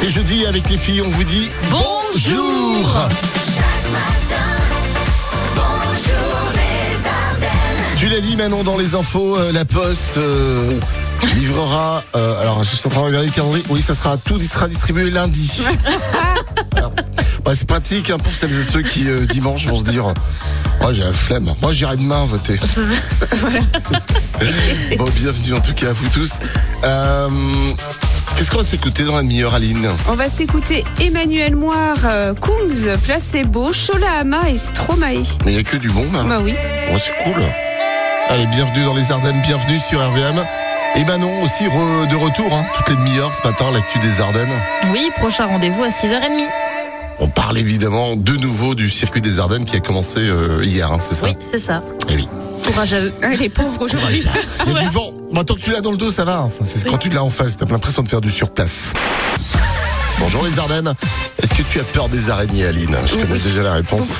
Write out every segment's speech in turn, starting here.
C'est jeudi avec les filles, on vous dit bonjour. Tu l'as dit Manon dans les infos, euh, la poste euh, livrera. euh, alors je suis en train de regarder le calendrier. Oui, ça sera tout sera distribué lundi. Bah, c'est pratique hein, pour celles et ceux qui dimanche vont se dire. Oh, j'ai la flemme. Moi, j'irai demain voter. bon, bienvenue en tout cas à vous tous. Qu'est-ce qu'on va s'écouter dans la demi-heure, Aline On va s'écouter Emmanuel Moire, euh, Kungs, Placebo, Chola Hama et Stromae. Mais il n'y a que du bon, là. Bah oui. Oh, c'est cool. Allez, bienvenue dans les Ardennes, bienvenue sur RVM. Et Manon aussi re- de retour, hein, toutes les demi-heures ce matin, l'actu des Ardennes. Oui, prochain rendez-vous à 6h30. On parle évidemment de nouveau du circuit des Ardennes qui a commencé euh, hier, hein, c'est ça Oui, c'est ça. Eh oui. Courage à eux. Ah, les pauvres aujourd'hui. Il y a du vent. Bon, tant que tu l'as dans le dos, ça va. Enfin, c'est quand tu l'as en face, t'as l'impression de faire du surplace. Bonjour les Ardennes. Est-ce que tu as peur des araignées, Aline Je connais Oui. déjà la réponse.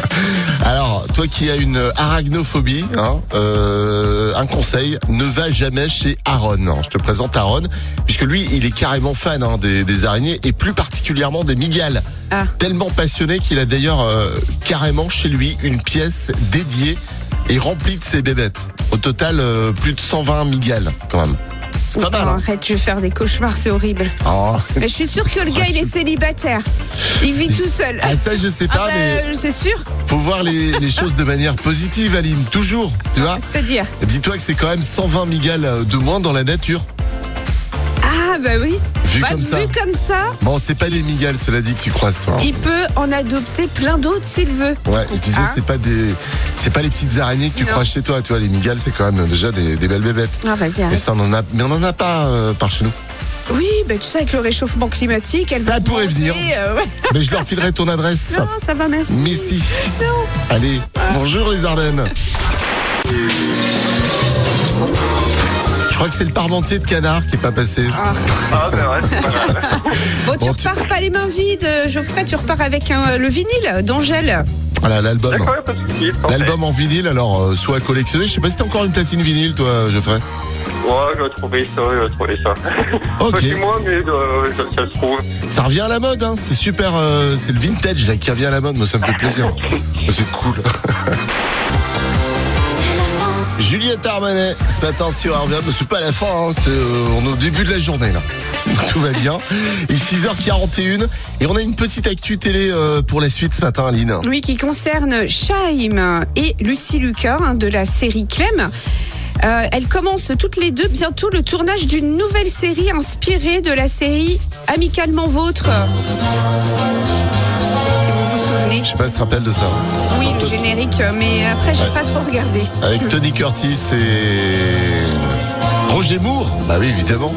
Alors, toi qui as une arachnophobie, hein, euh, un conseil, ne va jamais chez Aaron. Je te présente Aaron, puisque lui, il est carrément fan hein, des, des araignées et plus particulièrement des migales. Ah. Tellement passionné qu'il a d'ailleurs euh, carrément chez lui une pièce dédiée et remplie de ses bébêtes. Au total, euh, plus de 120 migales, quand même. C'est pas mal. Hein arrête, je vais faire des cauchemars, c'est horrible. Oh. Mais je suis sûre que le gars, il est célibataire. Il vit tout seul. Ah, ça, je sais Ah pas, bah, mais c'est sûr. faut voir les, les choses de manière positive, Aline. Toujours, tu vois C'est-à-dire. Dis-toi que c'est quand même 120 migales euh, de moins dans la nature. Ah bah oui. Vu Bah, comme ça. vu comme ça, Bon, c'est pas des migales, cela dit, que tu croises, toi. il peut en adopter plein d'autres s'il veut. Ouais, je disais, Hein c'est pas des, c'est pas les petites araignées que tu Non. croises chez toi. Tu vois, les migales, c'est quand même déjà des, des belles bébêtes. Ah vas-y, Mais ça, on en a, mais on en a pas euh, par chez nous. Oui, bah tu sais, avec le réchauffement climatique, elle Ça pourrait monter, venir. euh, ouais. Mais je leur filerai ton adresse. Non, ça va, merci. Mais si. Allez, bonjour les Ardennes. Je crois que c'est le parmentier de canard qui est pas passé. Ah. Ah, ben ouais, c'est pas grave. Bon, tu Bon, tu- repars pas les mains vides, euh, Geoffrey, tu repars avec un- le vinyle d'Angèle. Voilà l'album. D'accord, pas de soucis. parfait. L'album en vinyle, alors euh, soit à collectionner. Je sais pas si t'as encore une platine vinyle, toi, Geoffrey. Ouais, je vais trouver ça, je vais trouver ça. Ok. Pas chez moi, mais euh, ça, ça se trouve. Ça revient à la mode, hein. C'est super. euh, c'est le vintage là qui revient à la mode. Moi, ça me fait plaisir. C'est cool. Juliette Armanet, ce matin sur RVM, c'est pas la fin, hein, euh, on est au début de la journée. Tout va bien. Il est 6h41 et on a une petite actu télé euh, pour la suite ce matin, Aline. Oui, qui concerne Shaim et Lucie Lucas hein, de la série Clem. Euh, elles commencent toutes les deux bientôt le tournage d'une nouvelle série inspirée de la série Amicalement Vôtre. Souvenez. Je sais pas si tu te rappelles de ça. Oui, le générique, mais après, j'ai Ouais. pas trop regardé. Avec Tony Curtis et Roger Moore. Bah oui, évidemment.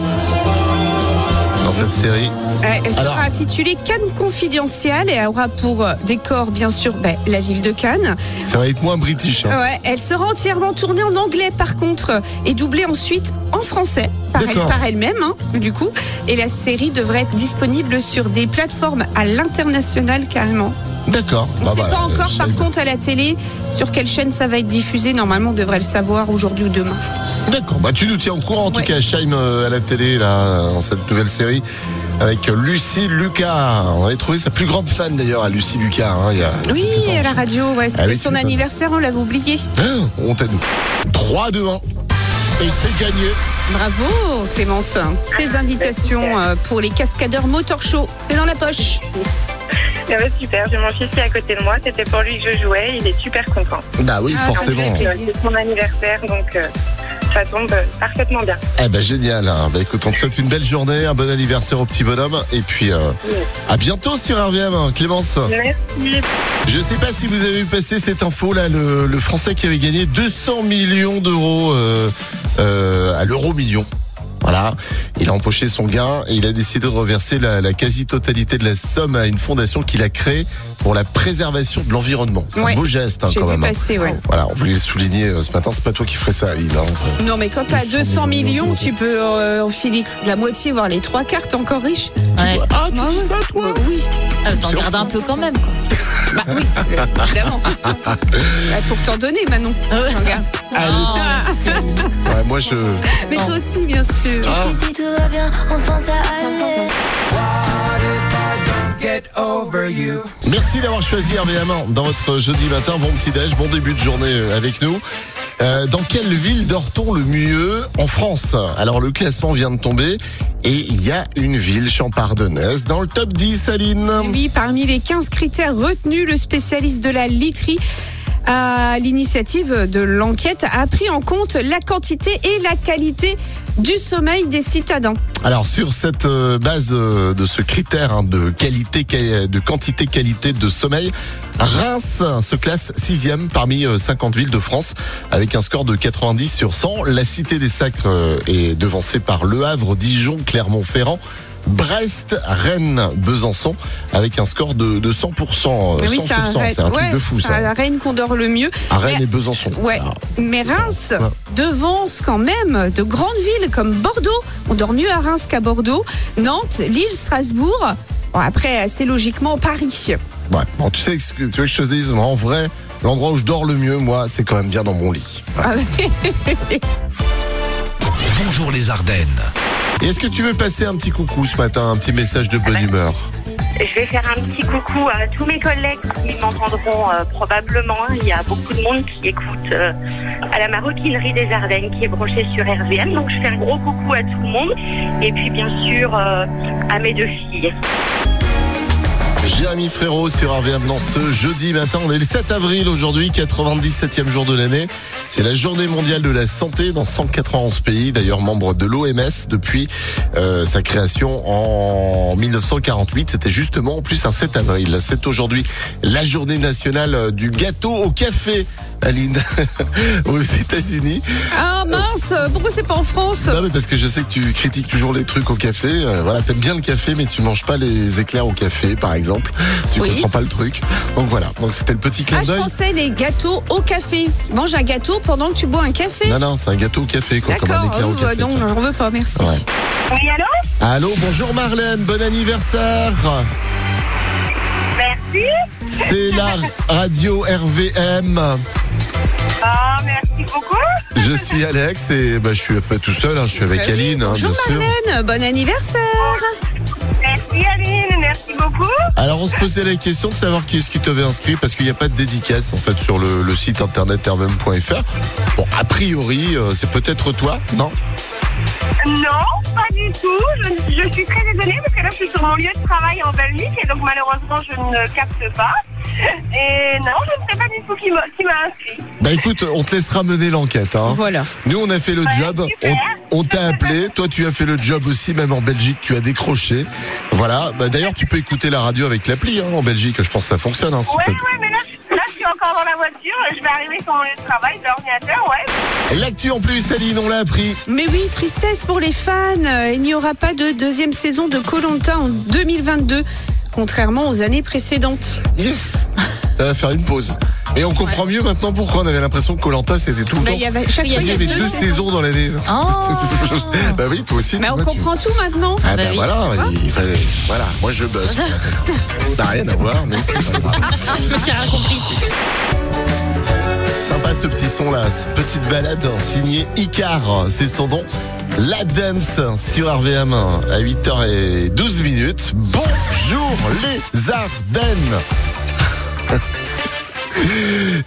Dans cette série. Euh, Elle sera Alors- intitulée Cannes confidentielle et elle aura pour euh, décor, bien sûr, ben, la ville de Cannes. Ça va être moins british. hein. Ouais, elle sera entièrement tournée en anglais par contre et doublée ensuite en français par elle- D'accord. par elle-même hein, du coup. Et la série devrait être disponible sur des plateformes à l'international carrément. D'accord. On Bah, ne sait bah, pas euh, encore je par contre à la télé sur quelle chaîne ça va être diffusé. Normalement on devrait le savoir aujourd'hui ou demain. je pense. D'accord, bah tu nous tiens au courant en Ouais. tout cas, Shaim euh, à la télé, là, dans cette nouvelle série, avec Lucie Lucas. On avait trouvé sa plus grande fan d'ailleurs à Lucie Lucas. hein, il y a Oui, à la radio, ouais, c'était son anniversaire, on l'avait oublié. Ah, honte à nous. 3, 2, 1. Et c'est gagné. Bravo Clémence. Tes invitations euh, pour les cascadeurs motor show, c'est dans la poche. Ah ouais, super, j'ai mon fils qui est à côté de moi, c'était pour lui que je jouais, il est super content. Bah oui, Ah, forcément. C'est son anniversaire, donc euh, ça tombe parfaitement bien. Eh ben génial. hein. Bah écoute, on te souhaite une belle journée, un bon anniversaire au petit bonhomme. Et puis euh, à bientôt sur RVM, hein, Clémence. Merci. Je sais pas si vous avez vu passer cette info là, le, le Français qui avait gagné 200 millions d'euros euh, euh, à l'euro million. Voilà, il a empoché son gain et il a décidé de reverser la, la quasi-totalité de la somme à une fondation qu'il a créée pour la préservation de l'environnement. C'est Ouais. un beau geste hein, quand vu même. hein. passer, ouais. Voilà, on voulait le souligner euh, ce matin. C'est pas toi qui ferais ça, Aline. hein. Non, mais quand t'as 200 millions, tu peux euh, enfiler la moitié, voire les trois cartes, encore riche. Ouais. Ah, tu Ah dis ça, toi Euh, oui, Ah, T'en gardes un peu quand même, quoi. Bah oui, euh, évidemment. Pour t'en donner, Manon. Ah ouais. J'en garde. Allez. Non, Ouais, moi je. Mais toi aussi, bien sûr. Ah. Si tout va bien, enfin ça allait. Merci d'avoir choisi RVM dans votre jeudi matin. Bon petit déj, bon début de journée euh, avec nous. Euh, dans quelle ville dort-on le mieux en France? Alors le classement vient de tomber et il y a une ville champardonnaise dans le top 10, Aline. Oui, parmi les 15 critères retenus, le spécialiste de la literie à l'initiative de l'enquête a pris en compte la quantité et la qualité du sommeil des citadins. Alors sur cette euh, base euh, de ce critère hein, de qualité, quali- de quantité, qualité de sommeil, Reims se classe sixième parmi euh, 50 villes de France avec un score de 90 sur 100. La Cité des Sacres euh, est devancée par Le Havre, Dijon, Clermont-Ferrand. Brest, Rennes, Besançon, avec un score de, de 100%. euh, 100%, Oui, c'est un truc ouais, de fou, c'est à. Rennes qu'on dort le mieux. À Rennes Mais- et Besançon. Ouais, Ah, mais Reims devance quand même de grandes villes comme Bordeaux. On dort mieux à Reims qu'à Bordeaux. Nantes, Lille, Strasbourg. Bon, après, assez logiquement, Paris. ouais. Bon, tu sais ce que tu veux que je te dise, en vrai, l'endroit où je dors le mieux, moi, c'est quand même bien dans mon lit. Voilà. Bonjour les Ardennes. Et est-ce que tu veux passer un petit coucou ce matin, un petit message de bonne humeur Je vais faire un petit coucou à tous mes collègues qui m'entendront euh, probablement. Il y a beaucoup de monde qui écoute euh, à la maroquinerie des Ardennes qui est branchée sur RVM. Donc je fais un gros coucou à tout le monde. Et puis bien sûr euh, à mes deux filles. Jérémy Frérot sur RVM dans ce jeudi matin. On est le 7 avril aujourd'hui, 97e jour de l'année. C'est la journée mondiale de la santé dans 191 pays, d'ailleurs membre de l'OMS depuis euh, sa création en 1948. C'était justement en plus un 7 avril. C'est aujourd'hui la journée nationale du gâteau au café. Aline, aux États-Unis. Ah mince, pourquoi c'est pas en France? Non, mais parce que je sais que tu critiques toujours les trucs au café. Euh, voilà, t'aimes bien le café, mais tu manges pas les éclairs au café, par exemple. Tu Oui. comprends pas le truc. Donc voilà. Donc c'était le petit clin Ah, je d'œil. pensais les gâteaux au café. Mange un gâteau pendant que tu bois un café. Non, non, c'est un gâteau au café, quoi, comme un D'accord, éclair au oh, bah café. non, vois. j'en veux pas, merci. Ouais. Oui, allô? Allô, bonjour Marlène, bon anniversaire. Merci. C'est la radio RVM. Ah, merci beaucoup. Je suis Alex et bah, je suis pas tout seul, hein, je suis avec Bah oui, Aline, hein, Bonjour bien sûr. Marlène, bon anniversaire. Merci Aline, merci beaucoup. Alors on se posait la question de savoir qui est-ce qui t'avait inscrit parce qu'il n'y a pas de dédicace en fait sur le, le site internet rvm.fr. Bon, a priori, euh, c'est peut-être toi, non? Non, pas du tout. Je, je suis très désolée parce que là, je suis sur mon lieu de travail en Belgique et donc malheureusement, je ne capte pas. Et non, je ne sais pas du tout qui m'a qui m'a inscrit. Bah écoute, on te laissera mener l'enquête. Hein. Voilà. Nous, on a fait le Ouais, job. super. On, on t'a appelé. Toi, tu as fait le job aussi, même en Belgique. Tu as décroché. Voilà. Bah, D'ailleurs, tu peux écouter la radio avec l'appli hein, en Belgique. Je pense que ça fonctionne. Hein, si Ouais, t'as- ouais, mais là, je- là, je suis encore dans la voiture. Je vais arriver sur de travail, de l'ordinateur, ouais. L'actu en plus, Aline, on l'a appris. Mais oui, tristesse pour les fans. Euh, Il n'y aura pas de deuxième saison de Colanta en 2022, contrairement aux années précédentes. Yes. Ça va faire une pause. Et on comprend mieux maintenant pourquoi on avait l'impression que Colanta c'était tout le Bah, temps. il y avait, chaque Il y fois, a Il y avait deux saisons dans l'année. Oh. bah oui, toi aussi. Mais tu on tu- comprend tout maintenant. Ah Bah bah oui. voilà, il fallait- voilà, moi je buzz. Ça n'a rien à voir, mais c'est pas grave. Qui a rien compris. Sympa ce petit son là, cette petite balade signée Icar, c'est son nom. Lap Dance sur RVM à 8h12 minutes. Bonjour les Ardennes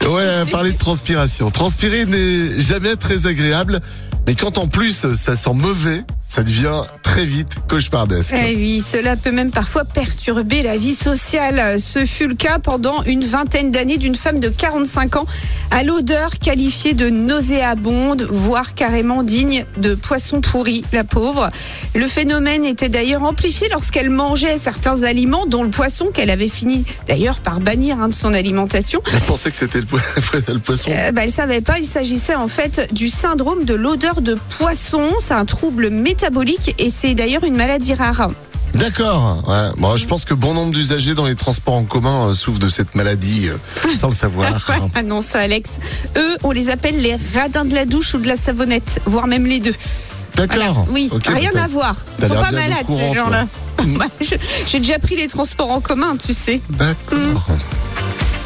Ouais, parler de transpiration. Transpirer n'est jamais très agréable, mais quand en plus ça sent mauvais, ça devient très vite cauchemardesque. Eh oui, cela peut même parfois perturber la vie sociale. Ce fut le cas pendant une vingtaine d'années d'une femme de 45 ans à l'odeur qualifiée de nauséabonde, voire carrément digne de poisson pourri, la pauvre. Le phénomène était d'ailleurs amplifié lorsqu'elle mangeait certains aliments, dont le poisson qu'elle avait fini d'ailleurs par bannir hein, de son alimentation. Je pensais que c'était le, po- le poisson. Euh, bah, elle savait pas, il s'agissait en fait du syndrome de l'odeur de poisson. C'est un trouble métabolique et c'est d'ailleurs une maladie rare. D'accord. Ouais. Bon, je pense que bon nombre d'usagers dans les transports en commun euh, souffrent de cette maladie euh, sans le savoir. Ah non, ça Alex. Eux, on les appelle les radins de la douche ou de la savonnette, voire même les deux. Voilà. D'accord. Oui, rien à voir. Ils sont pas malades courant, ces gens-là. Bah, J'ai déjà pris les transports en commun, tu sais. D'accord.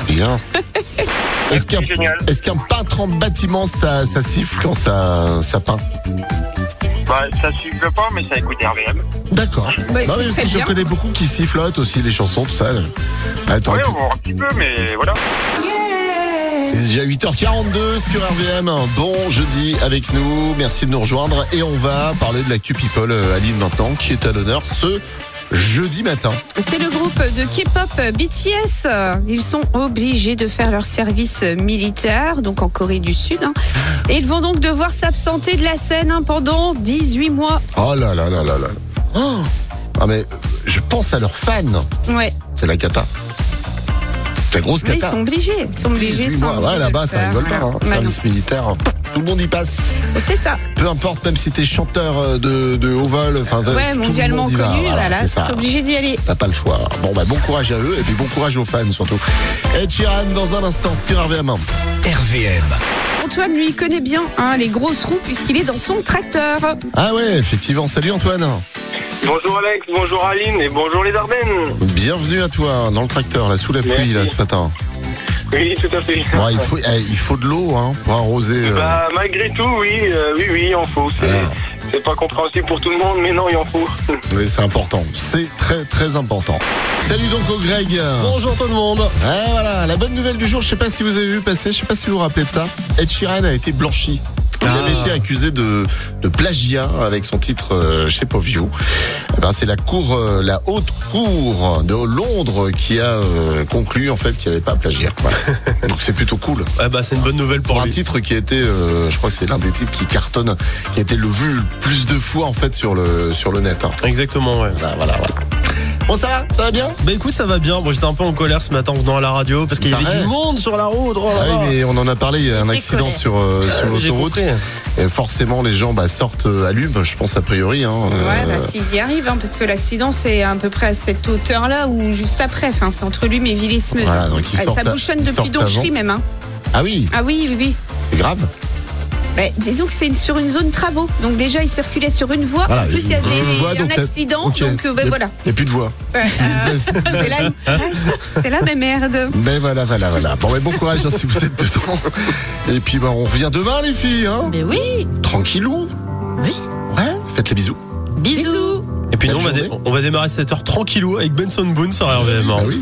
Bien. Est-ce qu'un peintre en bâtiment ça, ça siffle quand ça, ça peint Bah, ça siffle pas, mais ça écoute RVM. D'accord. Bah, je connais beaucoup qui sifflotent aussi les chansons, tout ça. Ah, t'aurais Ouais, on va voir un petit peu, mais voilà. Déjà 8h42 sur RVM. Bon jeudi avec nous. Merci de nous rejoindre. Et on va parler de l'actu People, euh, Aline, maintenant, qui est à l'honneur ce jeudi matin. C'est le groupe de K-pop BTS. Ils sont obligés de faire leur service militaire, donc en Corée du Sud. hein. Et ils vont donc devoir s'absenter de la scène hein, pendant 18 mois. Oh là là là là là. Oh. Ah mais je pense à leurs fans. Ouais, C'est la cata. C'est la grosse mais ils cata. sont obligés. Ils sont obligés. 18 ils sont mois. obligés Ouais, là-bas, ça rigole pas. hein. Non. Service militaire, tout le monde y passe. C'est ça. Peu importe, même si t'es chanteur euh, de, de haut vol, enfin, tout Ouais, le mondialement monde y va. connu. Voilà, ça. t'es obligé d'y aller. T'as pas le choix. Bon, bah, bon courage à eux et puis bon courage aux fans surtout. Ed Sheeran dans un instant sur RVM1. RVM. Antoine, lui, il connaît bien hein, les grosses roues puisqu'il est dans son tracteur. Ah ouais, effectivement. Salut Antoine. Bonjour Alex, bonjour Aline et bonjour les Ardennes. Bienvenue à toi dans le tracteur, là, sous la pluie, Merci. là, ce matin. Oui, tout à fait. Bon, il, faut, eh, il faut de l'eau hein, pour arroser. euh, Bah, malgré tout, oui, euh, oui, oui, il en faut. C'est, pas compréhensible pour tout le monde, mais non, il en faut. oui, c'est important. C'est très, très important. Salut donc au Greg. Bonjour tout le monde. Ah, voilà, la bonne nouvelle du jour, je sais pas si vous avez vu passer, je sais pas si vous vous rappelez de ça. Ed Sheeran a été blanchi. Il Ah. avait été accusé de, de plagiat avec son titre euh, chez Poview. Eh ben, c'est la cour, euh, la haute cour de Londres qui a euh, conclu en fait qu'il n'y avait pas plagiat. Voilà. Donc c'est plutôt cool. Ah bah c'est une bonne nouvelle Pour pour un titre qui a été, euh, je crois que c'est l'un des titres qui cartonne, qui a été le vu le plus de fois en fait sur le sur le net. hein. Exactement, ouais. Voilà, voilà, voilà. Bon, ça va, ça va bien. Bah écoute, ça va bien. Moi j'étais un peu en colère ce matin en venant à la radio parce qu'il y avait du monde sur la route. Oh là Ah là. oui, mais on en a parlé. Il y a un accident sur euh, sur l'autoroute. Et forcément, les gens bah, sortent euh, allument, je pense a priori. Hein, euh, Ouais, bah, s'ils y arrivent, hein, parce que l'accident, c'est à peu près à cette hauteur-là ou juste après. Enfin, c'est entre lui et Villis-Meuse. Voilà, donc ils Ah, ça à- bouchonne depuis Donchery même. Hein. Ah oui, Ah oui, oui, oui. c'est grave. Bah, disons que c'est sur une zone travaux. Donc déjà, il circulait sur une voie. Voilà, en plus, il y a des- voie, un donc, accident. Donc, euh, bah, Il y a- voilà. Il n'y a plus de euh, c'est la, c'est la même merde. Mais voilà, voilà, voilà. Bon, mais bon courage hein, si vous êtes dedans. Et puis, bah, on revient demain, les filles. Hein Mais oui, Tranquillou. oui. Ouais, faites les bisous. Bisous. Bisous. Et puis nous, on va, on démarrer cette heure tranquillo avec Benson Boone sur RVM. Ah oui.